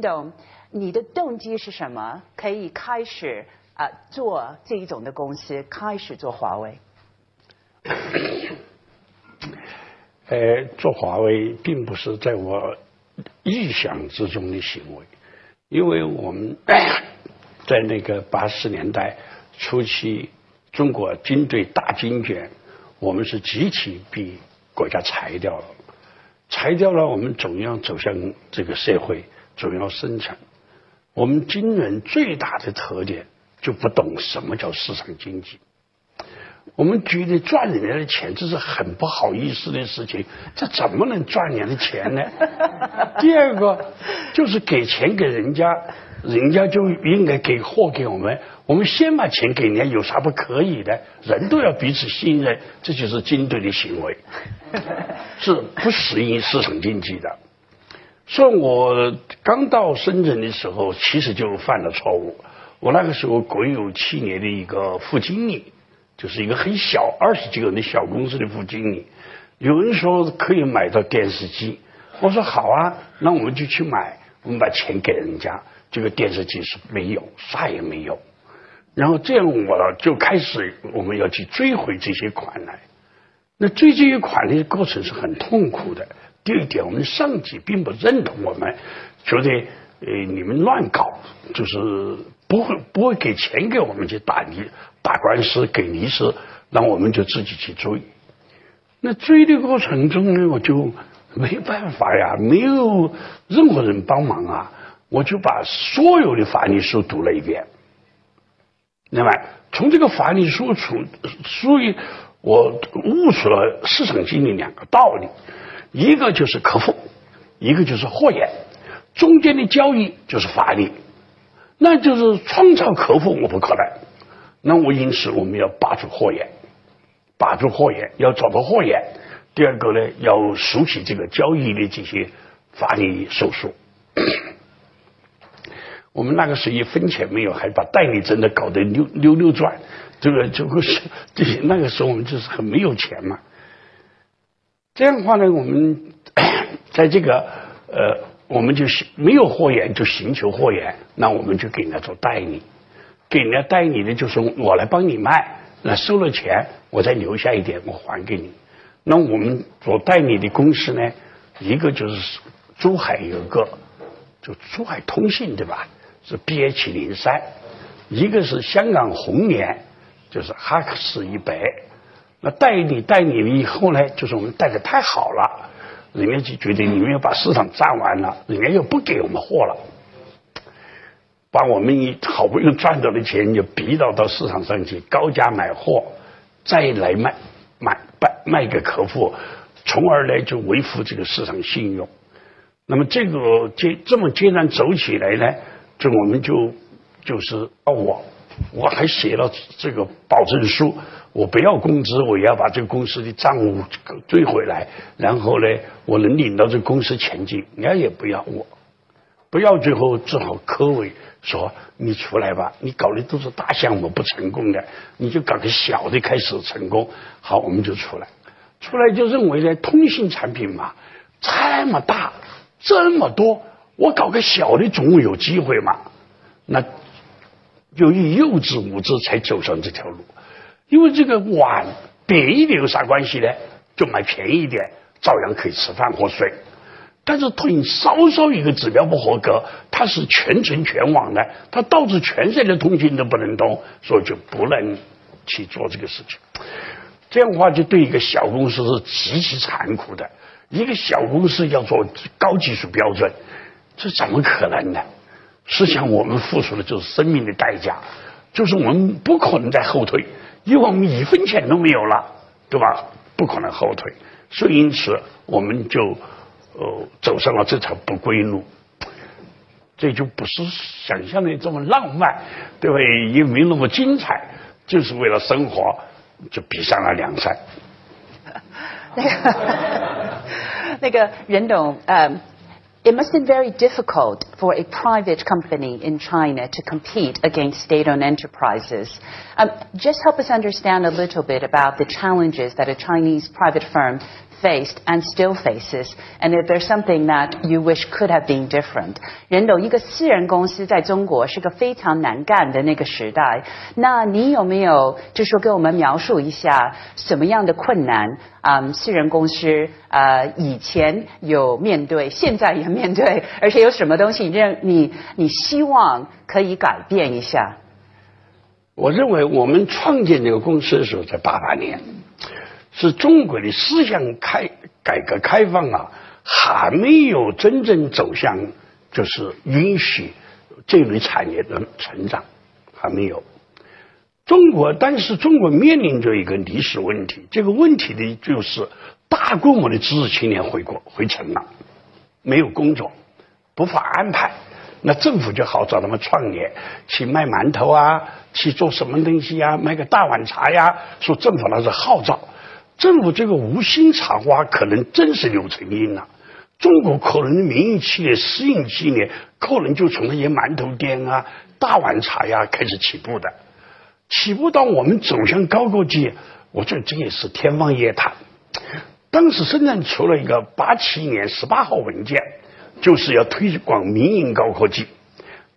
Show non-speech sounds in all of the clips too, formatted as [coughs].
懂，你的动机是什么？可以开始啊、做这一种的公司，开始做华为。[coughs] 呃，做华为并不是在我意想之中的行为，因为我们 [coughs] 在那个八十年代初期，中国军队大军卷，我们是集体被国家裁掉了，裁掉了，我们总要走向这个社会，总要生产。我们军人最大的特点就不懂什么叫市场经济。我们觉得赚人家的钱这是很不好意思的事情，这怎么能赚人家的钱呢？[laughs] 第二个就是给钱给人家，人家就应该给货给我们，我们先把钱给人家，有啥不可以的？人都要彼此信任，这就是军队的行为，[laughs] 是不适应市场经济的。所以我刚到深圳的时候，其实就犯了错误。我那个时候国有企业的一个副经理。就是一个很小二十几个人的小公司的副经理，有人说可以买到电视机，我说好啊，那我们就去买，我们把钱给人家，这个电视机是没有，啥也没有，然后这样我就开始我们要去追回这些款来，那追这些款的过程是很痛苦的。第二点，我们上级并不认同我们，觉得呃你们乱搞，就是不会不会给钱给我们去打你。打官司给利息，那我们就自己去追。那追的过程中呢，我就没办法呀，没有任何人帮忙啊，我就把所有的法律书读了一遍。那么从这个法律书出，所以我悟出了市场经济两个道理：一个就是客户，一个就是货源，中间的交易就是法律，那就是创造客户，我不可能。那我因此我们要把住货源，把住货源，要找到货源。第二个呢，要熟悉这个交易的这些法律手续。[coughs] 我们那个时候一分钱没有，还把代理真的搞得溜溜溜转，这个这个是这些那个时候我们就是很没有钱嘛。这样的话呢，我们 [coughs] 在这个呃，我们就没有货源就寻求货源，那我们就给人家做代理。给人家代理的，就是我来帮你卖，那收了钱，我再留下一点，我还给你。那我们做代理的公司呢，一个就是珠海有个，就珠海通信对吧？是 B H 零三，一个是香港红联，就是哈克斯一百。那代理代理了以后呢，就是我们带的太好了，人家就觉得你们要把市场占完了，人家又不给我们货了。把我们好不容易赚到的钱，就逼到到市场上去高价买货，再来卖卖卖卖给客户，从而呢就维护这个市场信用。那么这个阶这么艰难走起来呢，就我们就就是哦我我还写了这个保证书，我不要工资，我也要把这个公司的账务追回来，然后呢我能领到这个公司前进，人家也不要我。不要，最后只好科委说：“你出来吧，你搞的都是大项目不成功的，你就搞个小的开始成功。”好，我们就出来，出来就认为呢，通信产品嘛，这么大，这么多，我搞个小的总有机会嘛。那由于幼稚无知，才走上这条路。因为这个碗扁一点有啥关系呢？就买便宜一点，照样可以吃饭喝水。但是通稍稍一个指标不合格，它是全程全网的，它导致全世界的通信都不能通，所以就不能去做这个事情。这样的话，就对一个小公司是极其残酷的。一个小公司要做高技术标准，这怎么可能呢？实际上，我们付出的就是生命的代价，就是我们不可能再后退，因为我们一分钱都没有了，对吧？不可能后退，所以因此我们就。呃，走上了这条不归路，这就不是想象的这么浪漫，对不对？也没那么精彩，就是为了生活，就比上了梁山。[laughs] 那个，[laughs] 那个任董，嗯。It must have been very difficult for a private company in China to compete against state-owned enterprises. Um, just help us understand a little bit about the challenges that a Chinese private firm faced and still faces, and if there's something that you wish could have been different. 人斗一个私人公司在中国是个非常难干的那个时代，那你有没有就说给我们描述一下什么样的困难？嗯，私人公司呃以前有面对，现在也面对，[laughs] 而且有什么东西认你你希望可以改变一下？我认为我们创建这个公司的时候在八八年，是中国的思想开改革开放啊，还没有真正走向就是允许这类产业的成长，还没有。中国，但是中国面临着一个历史问题，这个问题呢就是大规模的知识青年回国回城了，没有工作，不法安排。那政府就好找他们创业，去卖馒头啊，去做什么东西呀，卖个大碗茶呀。说政府那是号召，政府这个无心插花，可能真是刘成英了。中国可能民营企业、私营企业，可能就从那些馒头店啊、大碗茶呀开始起步的。起步到我们走向高科技，我觉得这也是天方夜谭。当时深圳出了一个八七年十八号文件。就是要推广民营高科技，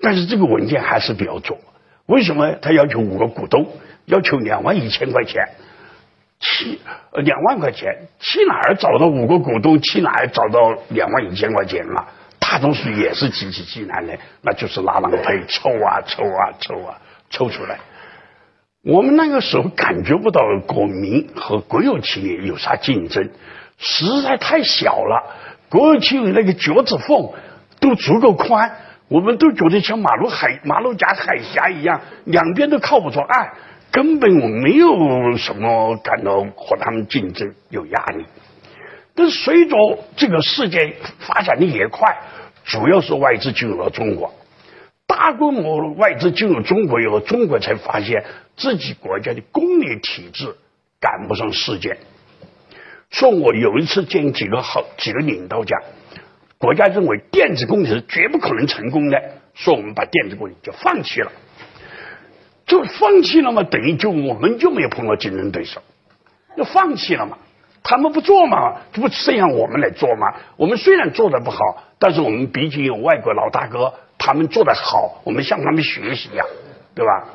但是这个文件还是不要做。为什么？他要求五个股东，要求两万一千块钱，去两万块钱，去哪儿找到五个股东？去哪儿找到两万一千块钱啊？大多数也是极其艰难的，那就是拉郎配，抽啊抽啊抽啊抽出来。我们那个时候感觉不到国民和国有企业有啥竞争，实在太小了。国有企业那个脚趾缝都足够宽，我们都觉得像马路海马路甲海峡一样，两边都靠不着岸，根本我没有什么感到和他们竞争有压力。但随着这个世界发展的也快，主要是外资进入了中国，大规模外资进入中国以后，中国才发现自己国家的工业体制赶不上世界。说我有一次见几个好几个领导讲，国家认为电子工程绝不可能成功的，说我们把电子工程就放弃了，就放弃了嘛，等于就我们就没有碰到竞争对手，就放弃了嘛，他们不做嘛，这不剩下我们来做嘛？我们虽然做的不好，但是我们毕竟有外国老大哥，他们做的好，我们向他们学习呀，对吧？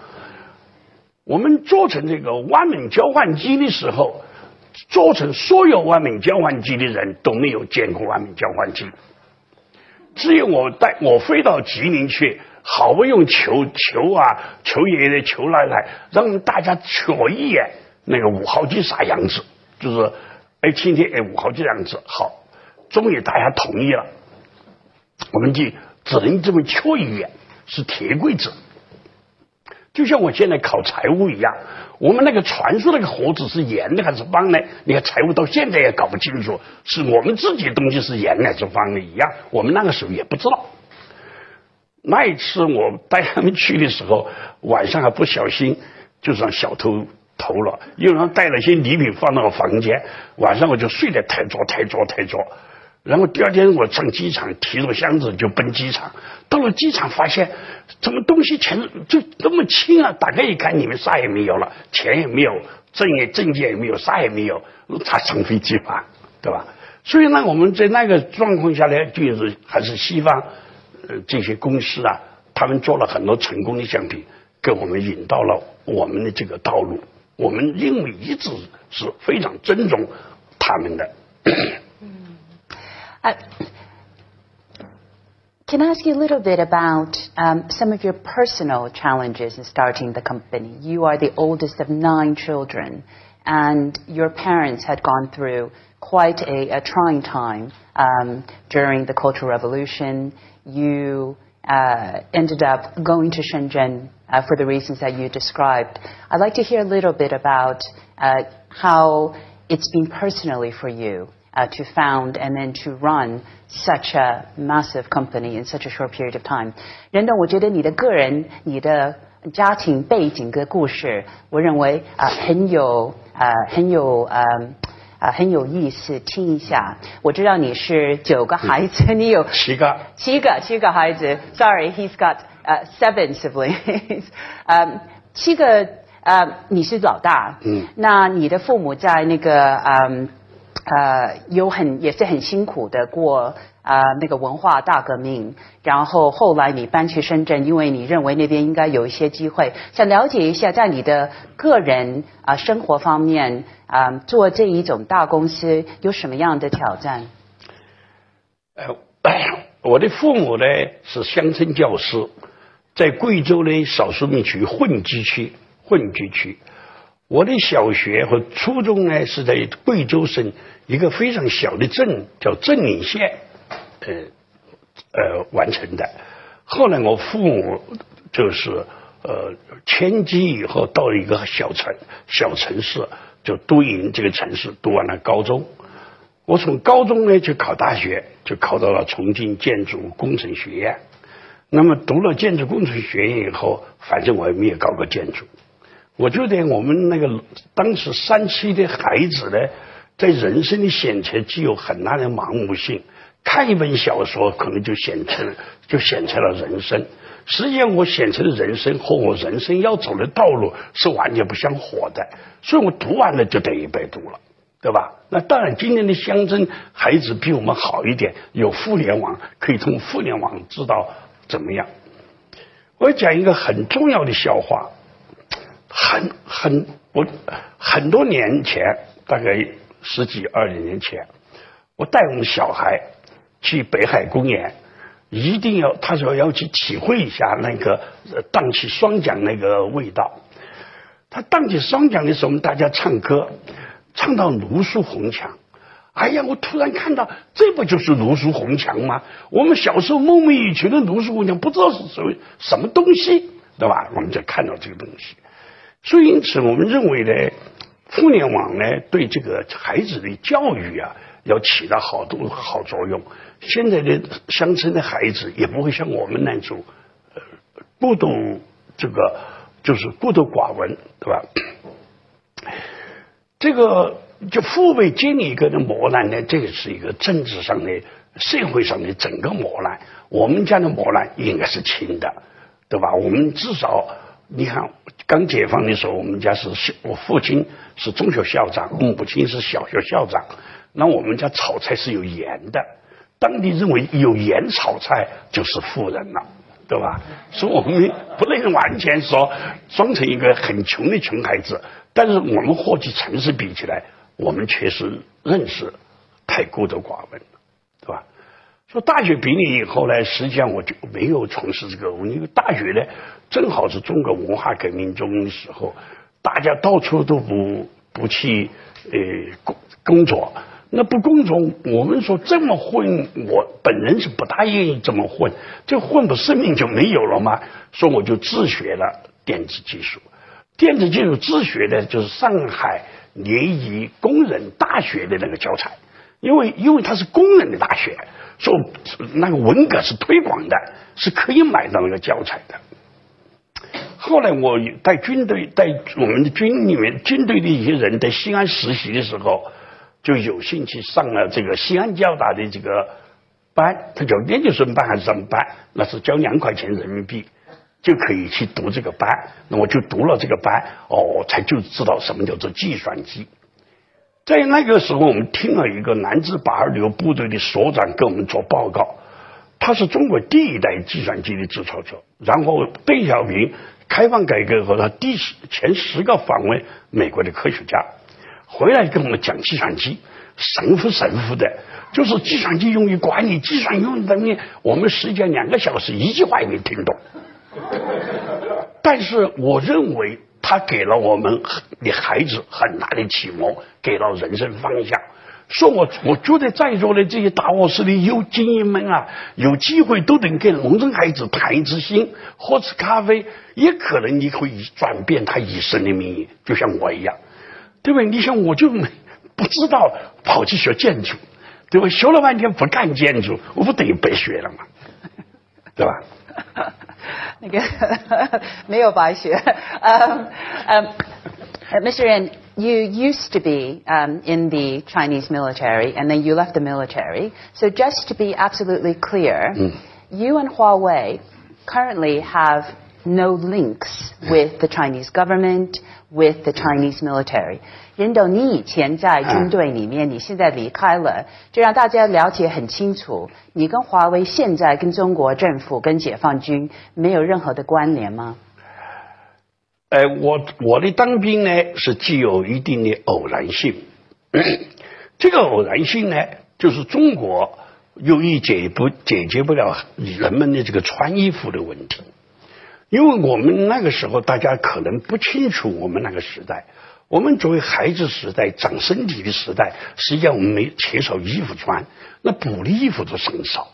我们做成这个万能交换机的时候。做成所有万能交换机的人都没有见过万能交换机，只有我带我飞到吉林去，好不容易求求啊求爷爷求奶奶，让大家瞧一眼那个五号机啥样子，就是哎今天哎五号机样子好，终于大家同意了，我们就只能这么瞧一眼，是铁柜子，就像我现在考财务一样。我们那个传说那个盒子是圆的还是方的？你看财务到现在也搞不清楚，是我们自己的东西是圆的还是方的一样。我们那个时候也不知道。那一次我带他们去的时候，晚上还不小心就让小偷偷了，有人带了些礼品放到我房间，晚上我就睡得太着太着太着。然后第二天我上机场，提着箱子就奔机场。到了机场，发现怎么东西全就那么轻啊！打开一看，里面啥也没有了，钱也没有，证也证件也没有，啥也没有，他上飞机吧，对吧？所以呢，我们在那个状况下呢，就是还是西方呃这些公司啊，他们做了很多成功的项品，给我们引到了我们的这个道路。我们因为一直是非常尊重他们的。Uh, can I ask you a little bit about um, some of your personal challenges in starting the company? You are the oldest of nine children, and your parents had gone through quite a, a trying time um, during the Cultural Revolution. You uh, ended up going to Shenzhen uh, for the reasons that you described. I'd like to hear a little bit about uh, how it's been personally for you uh, to found and then to run such a massive company in such a short period of time. 任董，我觉得你的个人、你的家庭背景跟故事，我认为啊、呃、很有 呃很有呃。啊，很有意思，听一下。我知道你是九个孩子，你有 [laughs] 七个，七个，七个孩子。Sorry，he's got 呃、uh, seven siblings 呃，[laughs] 七个呃，你是老大。嗯。那你的父母在那个嗯。呃，有很也是很辛苦的过啊、那个文化大革命，然后后来你搬去深圳，因为你认为那边应该有一些机会，想了解一下在你的个人啊、生活方面啊、做这一种大公司有什么样的挑战？呃，[coughs] 我的父母呢是乡村教师，在贵州呢少数民族混居区，混居区。我的小学和初中呢是在贵州省一个非常小的镇，叫镇岭县，呃呃完成的。后来我父母就是呃迁居以后到了一个小城小城市，就都营这个城市读完了高中。我从高中呢就考大学，就考到了重庆建筑工程学院。那么读了建筑工程学院以后，反正我也没有搞过建筑。我觉得我们那个当时山区的孩子呢，在人生的选择具有很大的盲目性，看一本小说可能就选择就选择了人生。实际上，我选择的人生和我人生要走的道路是完全不相合的，所以我读完了就等于白读了。对吧？那当然，今天的乡村孩子比我们好一点，有互联网，可以通过互联网知道怎么样。我讲一个很重要的笑话，很很我很多年前，大概十几二十年前，我带我们小孩去北海公园，一定要他说要去体会一下那个荡起双桨那个味道。他荡起双桨的时候，我们大家唱歌。唱到卢树红墙，哎呀！我突然看到，这不就是卢树红墙吗？我们小时候梦寐以求的卢树红墙，不知道是什么什么东西，对吧？我们就看到这个东西。所以，因此，我们认为呢，互联网呢，对这个孩子的教育啊，要起到好多好作用。现在的乡村的孩子也不会像我们那种，呃，孤独这个就是孤独寡闻，对吧？这个就父辈经历一个的磨难呢，这个是一个政治上的、社会上的整个磨难。我们家的磨难应该是轻的，对吧？我们至少你看，刚解放的时候，我们家是我父亲是中学校长，我母亲是小学校长。那我们家炒菜是有盐的，当地认为有盐炒菜就是富人了，对吧？所以我们不能完全说装成一个很穷的穷孩子。但是我们和其城市比起来，我们确实认识太孤陋寡闻了，对吧？说大学毕业以后呢，实际上我就没有从事这个，因为大学呢正好是中国文化革命中的时候，大家到处都不不去呃工工作，那不工作，我们说这么混，我本人是不大愿意这么混，这混不生命就没有了吗？所以我就自学了电子技术。电子技术自学的就是上海联谊工人大学的那个教材，因为因为它是工人的大学，所以那个文革是推广的，是可以买到那个教材的。后来我带军队带我们的军里面军队的一些人在西安实习的时候，就有兴趣上了这个西安交大的这个班，他叫研究生班还是什么班？那是交两块钱人民币。就可以去读这个班，那我就读了这个班，哦，才就知道什么叫做计算机。在那个时候，我们听了一个南支八二六部队的所长给我们做报告，他是中国第一代计算机的制造者。然后邓小平开放改革后，他第十前十个访问美国的科学家，回来跟我们讲计算机，神乎神乎的，就是计算机用于管理，计算用于等于我们实际上两个小时一句话也没听懂。但是我认为他给了我们的孩子很大的启蒙，给了人生方向。说我我觉得在座的这些大卧室的有精英们啊，有机会都能跟农村孩子谈一次心，喝次咖啡，也可能你会转变他一生的命运，就像我一样，对吧？你想我就不知道跑去学建筑，对吧？学了半天不干建筑，我不等于白学了吗？对吧？[laughs] 那个没有白学。Um, um, Mr. Ren, you used to be um, in the Chinese military, and then you left the military. So just to be absolutely clear, you and Huawei currently have no links with the Chinese government, with the Chinese military. 任董，你以前在军队里面，你现在离开了，就让大家了解很清楚，你跟华为现在跟中国政府跟解放军没有任何的关联吗？呃，我我的当兵呢是具有一定的偶然性，[coughs] 这个偶然性呢，就是中国由于解不解决不了人们的这个穿衣服的问题，因为我们那个时候大家可能不清楚我们那个时代。我们作为孩子时代、长身体的时代，实际上我们没缺少衣服穿，那补的衣服都很少。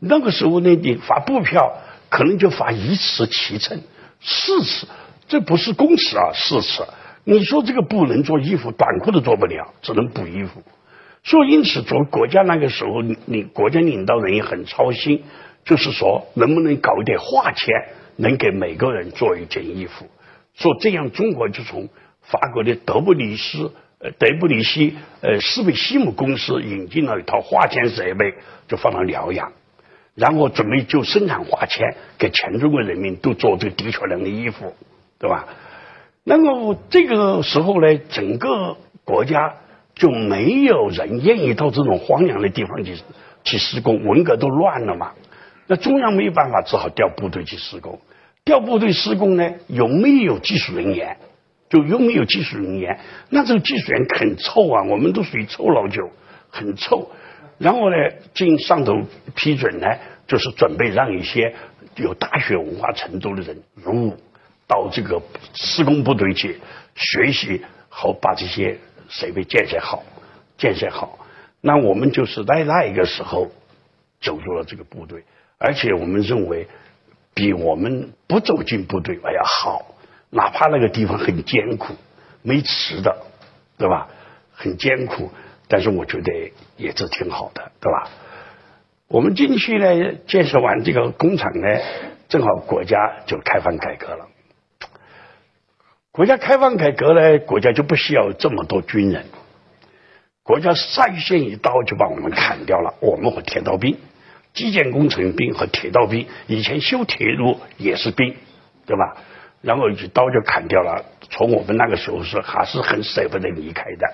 那个时候呢，你发布票可能就发一次七寸、四次，这不是公尺啊，四次。你说这个不能做衣服，短裤都做不了，只能补衣服。所以因此，作为国家那个时候，你国家领导人也很操心，就是说能不能搞一点化钱，能给每个人做一件衣服。说这样，中国就从。法国的德布里斯呃德布里希呃斯贝西姆公司引进了一套化纤设备，就放到辽阳，然后准备就生产化纤，给全中国人民都做这个的确良的衣服，对吧？那么这个时候呢，整个国家就没有人愿意到这种荒凉的地方去去施工，文革都乱了嘛，那中央没有办法，只好调部队去施工。调部队施工呢，有没有技术人员？就有没有技术人员，那这个技术员很臭啊，我们都属于臭老九，很臭。然后呢，经上头批准呢，就是准备让一些有大学文化程度的人入伍到这个施工部队去学习，好把这些设备建设好，建设好。那我们就是在那一个时候走入了这个部队，而且我们认为比我们不走进部队还要好。哪怕那个地方很艰苦，没吃的，对吧？很艰苦，但是我觉得也是挺好的，对吧？我们进去呢，建设完这个工厂呢，正好国家就开放改革了。国家开放改革呢，国家就不需要这么多军人，国家率先一刀就把我们砍掉了。我们和铁道兵、基建工程兵和铁道兵，以前修铁路也是兵，对吧？然后一刀就砍掉了。从我们那个时候是还是很舍不得离开的，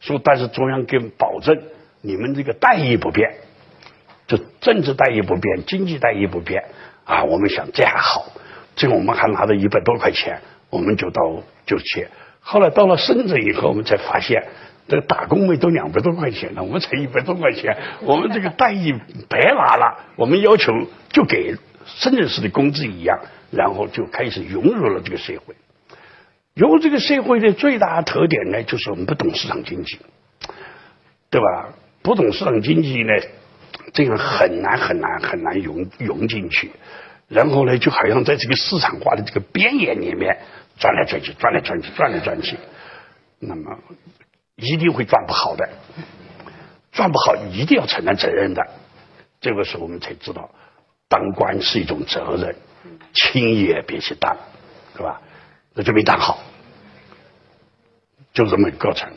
说但是中央给保证你们这个待遇不变，就政治待遇不变，经济待遇不变啊。我们想这还好，这个我们还拿了一百多块钱，我们就到就去。后来到了深圳以后，我们才发现这个打工费都两百多块钱了，我们才一百多块钱，我们这个待遇白拿了。我们要求就给深圳市的工资一样。然后就开始融入了这个社会。融入这个社会的最大特点呢，就是我们不懂市场经济，对吧？不懂市场经济呢，这个很难很难很难融融进去。然后呢，就好像在这个市场化的这个边缘里面转来转去，转来转去，转来转去，那么一定会赚不好的，赚不好一定要承担责任的。这个时候我们才知道，当官是一种责任。轻易也别去当，是吧？那就没当好，就这么一个过程。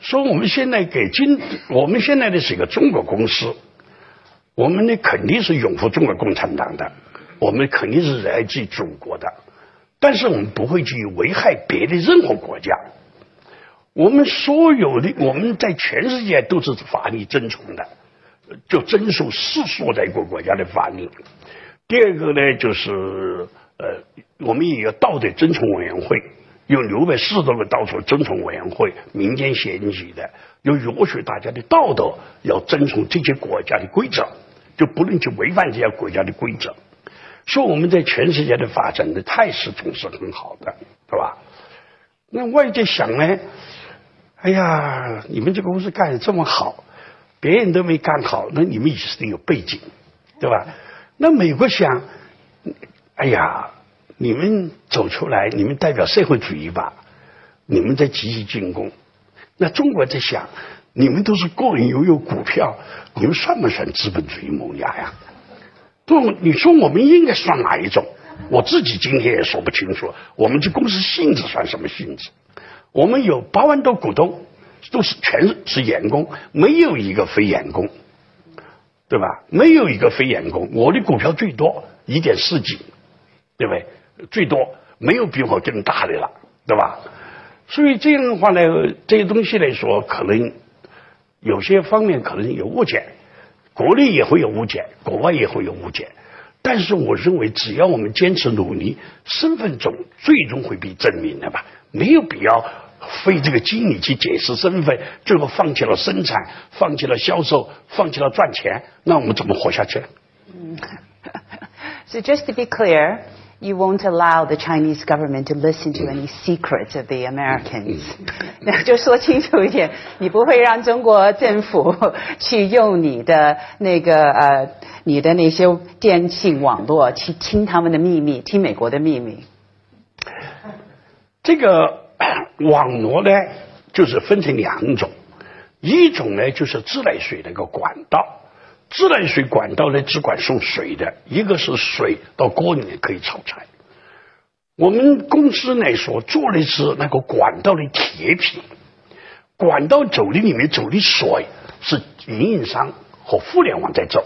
说我们现在给金，我们现在的是一个中国公司，我们呢肯定是拥护中国共产党的，我们肯定是热爱自己祖国的，但是我们不会去危害别的任何国家。我们所有的我们在全世界都是法律遵从的，就遵守世所在国国家的法律。第二个呢，就是呃，我们也有道德遵从委员会，有六百四十多个道德遵从委员会，民间选举的，要约束大家的道德，要遵从这些国家的规则，就不能去违反这些国家的规则。所以我们在全世界的发展的态势总是很好的，对吧？那外界想呢，哎呀，你们这个公司干的这么好，别人都没干好，那你们也是得有背景，对吧？那美国想，哎呀，你们走出来，你们代表社会主义吧？你们在积极进攻。那中国在想，你们都是个人拥有股票，你们算不算资本主义萌芽呀？不，你说我们应该算哪一种？我自己今天也说不清楚。我们这公司性质算什么性质？我们有八万多股东，都是全是员工，没有一个非员工。对吧？没有一个非员工，我的股票最多一点四几，对不对？最多没有比我更大的了，对吧？所以这样的话呢，这些东西来说，可能有些方面可能有误解，国内也会有误解，国外也会有误解。但是我认为，只要我们坚持努力，身份总最终会被证明的吧，没有必要费这个精力去解释身份，最后放弃了生产，放弃了销售，放弃了赚钱，那我们怎么活下去？嗯，[laughs] So just to be clear. You won't allow the Chinese government to listen to any secrets of the Americans. 那 [laughs] 就说清楚一点，你不会让中国政府去用你的那个呃你的那些电信网络去听他们的秘密，听美国的秘密。[laughs] 这个网络呢，就是分成两种，一种呢就是自来水那个管道。自来水管道呢，只管送水的，一个是水到锅里面可以炒菜。我们公司呢所做的是那个管道的铁皮，管道走的里面走的水是运营商和互联网在走，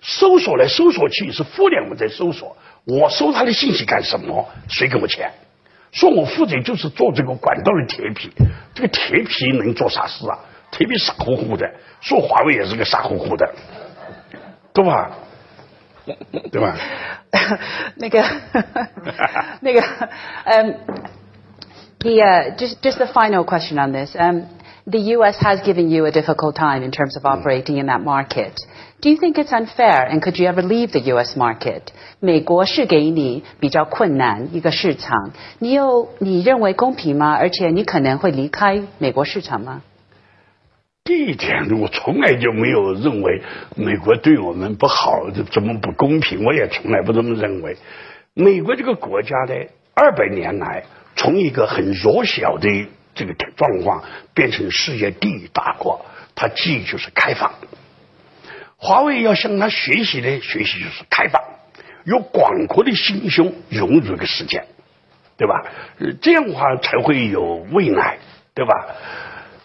搜索来搜索去是互联网在搜索，我收他的信息干什么？谁给我钱？说我负责就是做这个管道的铁皮，这个铁皮能做啥事啊？铁皮傻乎乎的，说华为也是个傻乎乎的。对吧？对吧？那个，那个，um, the [laughs] [laughs] uh, just just the final question on this. Um, the U.S. has given you a difficult time in terms of operating in that market. Do you think it's unfair, and could you ever leave the U.S. market? 美国是给你比较困难一个市场，你有你认为公平吗？而且你可能会离开美国市场吗？ 这一点我从来就没有认为美国对我们不好，怎么不公平？我也从来不这么认为。美国这个国家呢，二百年来从一个很弱小的这个状况变成世界第一大国，它既就是开放。华为要向他学习的，学习就是开放，有广阔的心胸融入这个世界，对吧？这样的话才会有未来，对吧？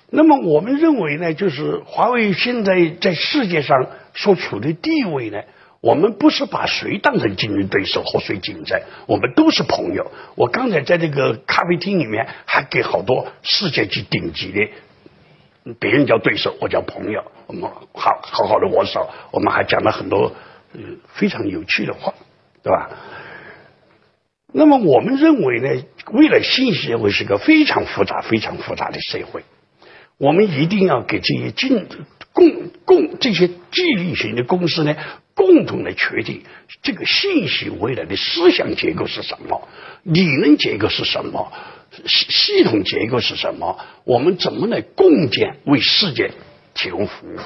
那么我们认为呢，就是华为现在在世界上所处的地位呢，我们不是把谁当成竞争对手和谁竞争，我们都是朋友。我刚才在这个咖啡厅里面还给好多世界级顶级的，别人叫对手，我叫朋友，我们好好好的握手，我们还讲了很多非常有趣的话，对吧？那么我们认为呢，未来信息社会是个非常复杂、非常复杂的社会。我们一定要给这些进共共这些纪律型的公司呢，共同来确定这个信息未来的思想结构是什么，理论结构是什么，系系统结构是什么，我们怎么来共建为世界提供服务？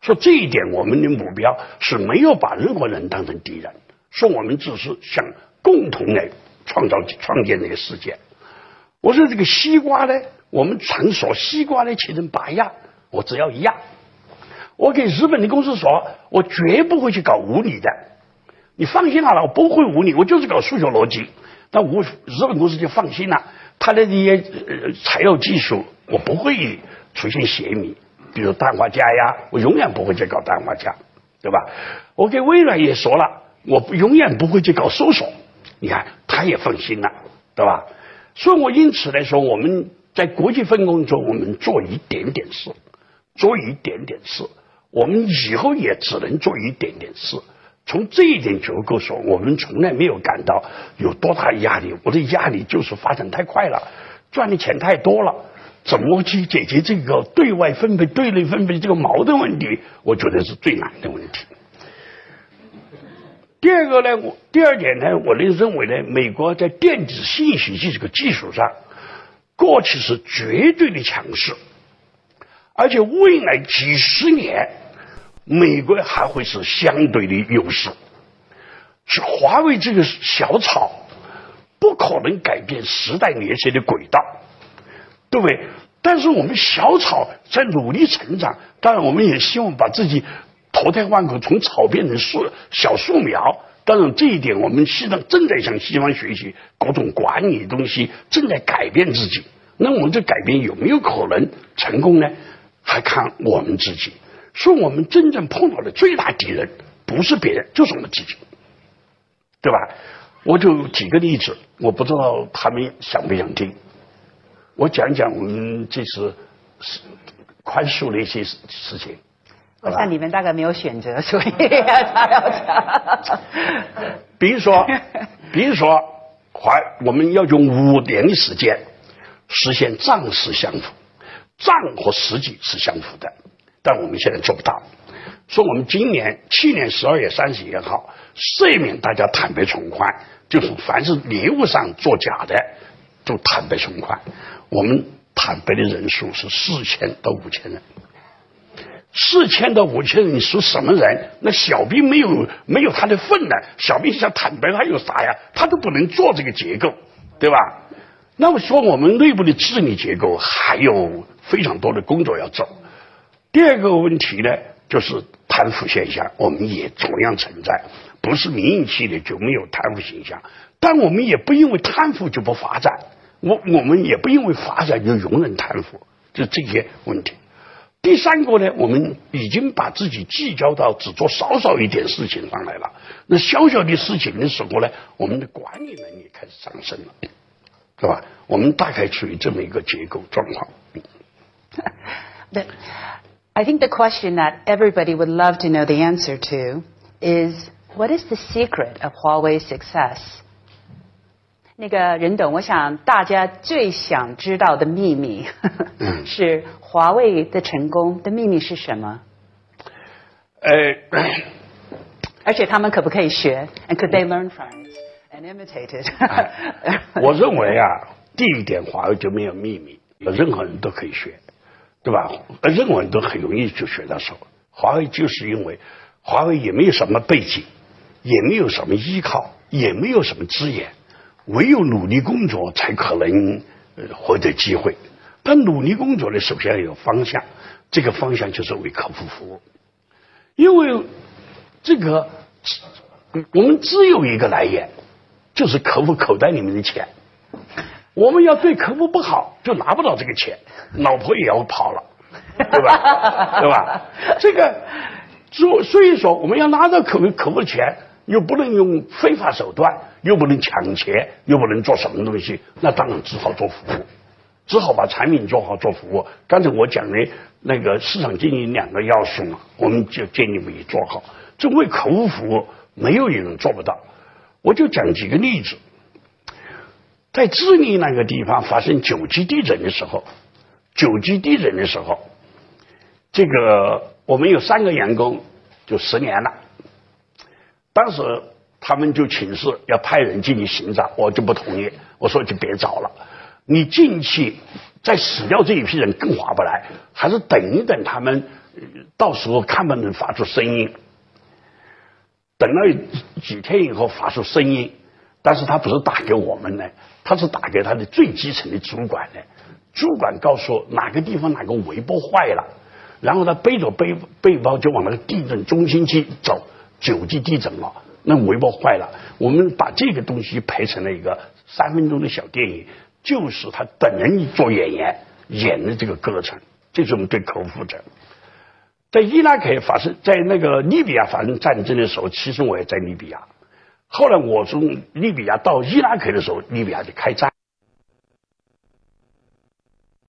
说这一点，我们的目标是没有把任何人当成敌人，说我们只是想共同来创造创建这个世界。我说这个西瓜呢？我们常说西瓜呢切成八样，我只要一样。我给日本的公司说，我绝不会去搞物理的，你放心好了，我不会物理，我就是搞数学逻辑。那我日本公司就放心了，他的这些呃材料技术我不会出现泄密，比如氮化镓呀，我永远不会去搞氮化镓，对吧？我给微软也说了，我永远不会去搞搜索，你看他也放心了，对吧？所以我因此来说，我们。在国际分工中，我们做一点点事，做一点点事，我们以后也只能做一点点事。从这一点结构说，我们从来没有感到有多大压力。我的压力就是发展太快了，赚的钱太多了，怎么去解决这个对外分配、对内分配这个矛盾问题？我觉得是最难的问题。第二个呢，我第二点呢，我认为呢，美国在电子信息这个技术上。过去是绝对的强势，而且未来几十年，美国还会是相对的优势。是华为这个小草，不可能改变时代列车的轨道，对不对？但是我们小草在努力成长，当然我们也希望把自己脱胎换骨，从草变成树小树苗。当然，这一点我们西方正在向西方学习各种管理东西，正在改变自己。那我们这改变有没有可能成功呢？还看我们自己。说我们真正碰到的最大敌人不是别人，就是我们自己，对吧？我就举个例子，我不知道他们想不想听。我讲讲我们这次是宽恕的一些事情。我想你们大概没有选择，所以他要讲。比如说，比如说，还我们要用五年的时间实现账实相符，账和实际是相符的，但我们现在做不到。说我们今年去年十二月三十一号赦免大家坦白从宽，就是凡是业务上作假的都坦白从宽。我们坦白的人数是四千到五千人，四千到五千人，你说什么人？那小兵没有没有他的份呢？小兵想坦白，他有啥呀？他都不能做这个结构，对吧？那么说，我们内部的治理结构还有非常多的工作要做。第二个问题呢，就是贪腐现象，我们也同样存在，不是民营企业就没有贪腐现象，但我们也不因为贪腐就不发展。我我们也不因为发展就容忍贪腐，就这些问题。第三个呢，我们已经把自己聚焦到只做少少一点事情上来了。那小小的事情的时候呢，我们的管理能力开始上升了，是吧？我们大概处于这么一个结构状况。The, I think the question that everybody would love to know the answer to is what is the secret of Huawei's success? 那个任董，我想大家最想知道的秘密 [laughs] 是华为的成功的秘密是什么？呃，[clears throat] 而且他们可不可以学？And could they learn from it and imitate it？我认为啊，[laughs] 第一点，华为就没有秘密，任何人都可以学，对吧？任何人都很容易就学到手。华为就是因为华为也没有什么背景，也没有什么依靠，也没有什么资源。唯有努力工作，才可能呃获得机会。但努力工作呢，首先要有方向，这个方向就是为客户服务。因为这个，我们只有一个来源，就是客户口袋里面的钱。我们要对客户不好，就拿不到这个钱，老婆也要跑了，对吧？[laughs] 对吧？这个，所所以说，我们要拿到客户客户的钱。又不能用非法手段，又不能抢钱，又不能做什么东西，那当然只好做服务，只好把产品做好做服务。刚才我讲的那个市场经营两个要素嘛，我们就建议为做好。这为客户服务，没有一人做不到。我就讲几个例子，在智利那个地方发生九级地震的时候，九级地震的时候，这个我们有三个员工就十年了。当时他们就请示要派人进去寻找，我就不同意。我说就别找了，你进去再死掉这一批人更划不来，还是等一等他们，到时候看不能发出声音。等了几天以后发出声音，但是他不是打给我们的，他是打给他的最基层的主管的。主管告诉哪个地方哪个微波坏了，然后他背着背背包就往那个地震中心去走。九级地震了，那微波坏了。我们把这个东西拍成了一个三分钟的小电影，就是他本人做演员演的这个过程，这是我们对客户负责。在伊拉克发生，在那个利比亚发生战争的时候，其实我也在利比亚。后来我从利比亚到伊拉克的时候，利比亚就开战。